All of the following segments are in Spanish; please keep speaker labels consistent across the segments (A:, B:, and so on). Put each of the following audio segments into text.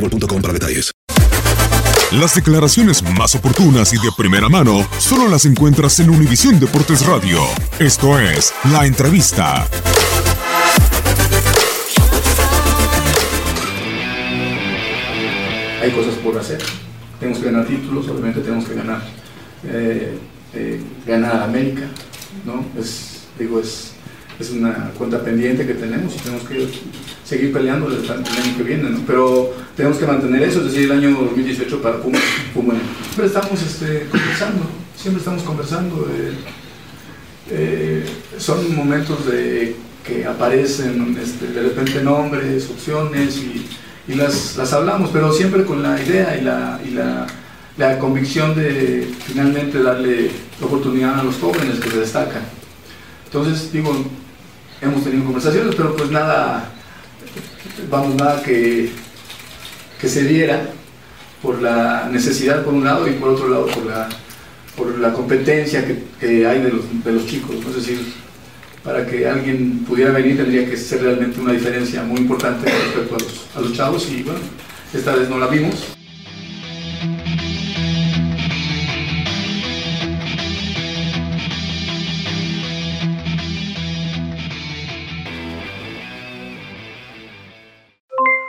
A: para detalles.
B: Las declaraciones más oportunas y de primera mano solo las encuentras en Univisión Deportes Radio. Esto es La Entrevista.
C: Hay cosas por hacer. Tenemos que ganar títulos, obviamente tenemos que ganar eh, eh, ganar a América, ¿no? Es, digo, es, es una cuenta pendiente que tenemos y tenemos que seguir peleando el, año que viene, ¿no? Pero tenemos que mantener eso, es decir, el año 2018 para Puma. Siempre estamos este, conversando, siempre estamos conversando. eh, eh, son momentos de que aparecen este, de repente nombres, opciones y, y las, las hablamos, pero siempre con la idea y la, y la, la convicción de finalmente darle la oportunidad a los jóvenes que se destacan. Entonces, digo, hemos tenido conversaciones, pero pues nada, vamos, nada que, que se diera por la necesidad por un lado y por otro lado por la, por la competencia que, que hay de los, de los chicos. ¿no? Es decir, para que alguien pudiera venir tendría que ser realmente una diferencia muy importante respecto a los, a los chavos y bueno, esta vez no la vimos.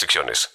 D: restricciones.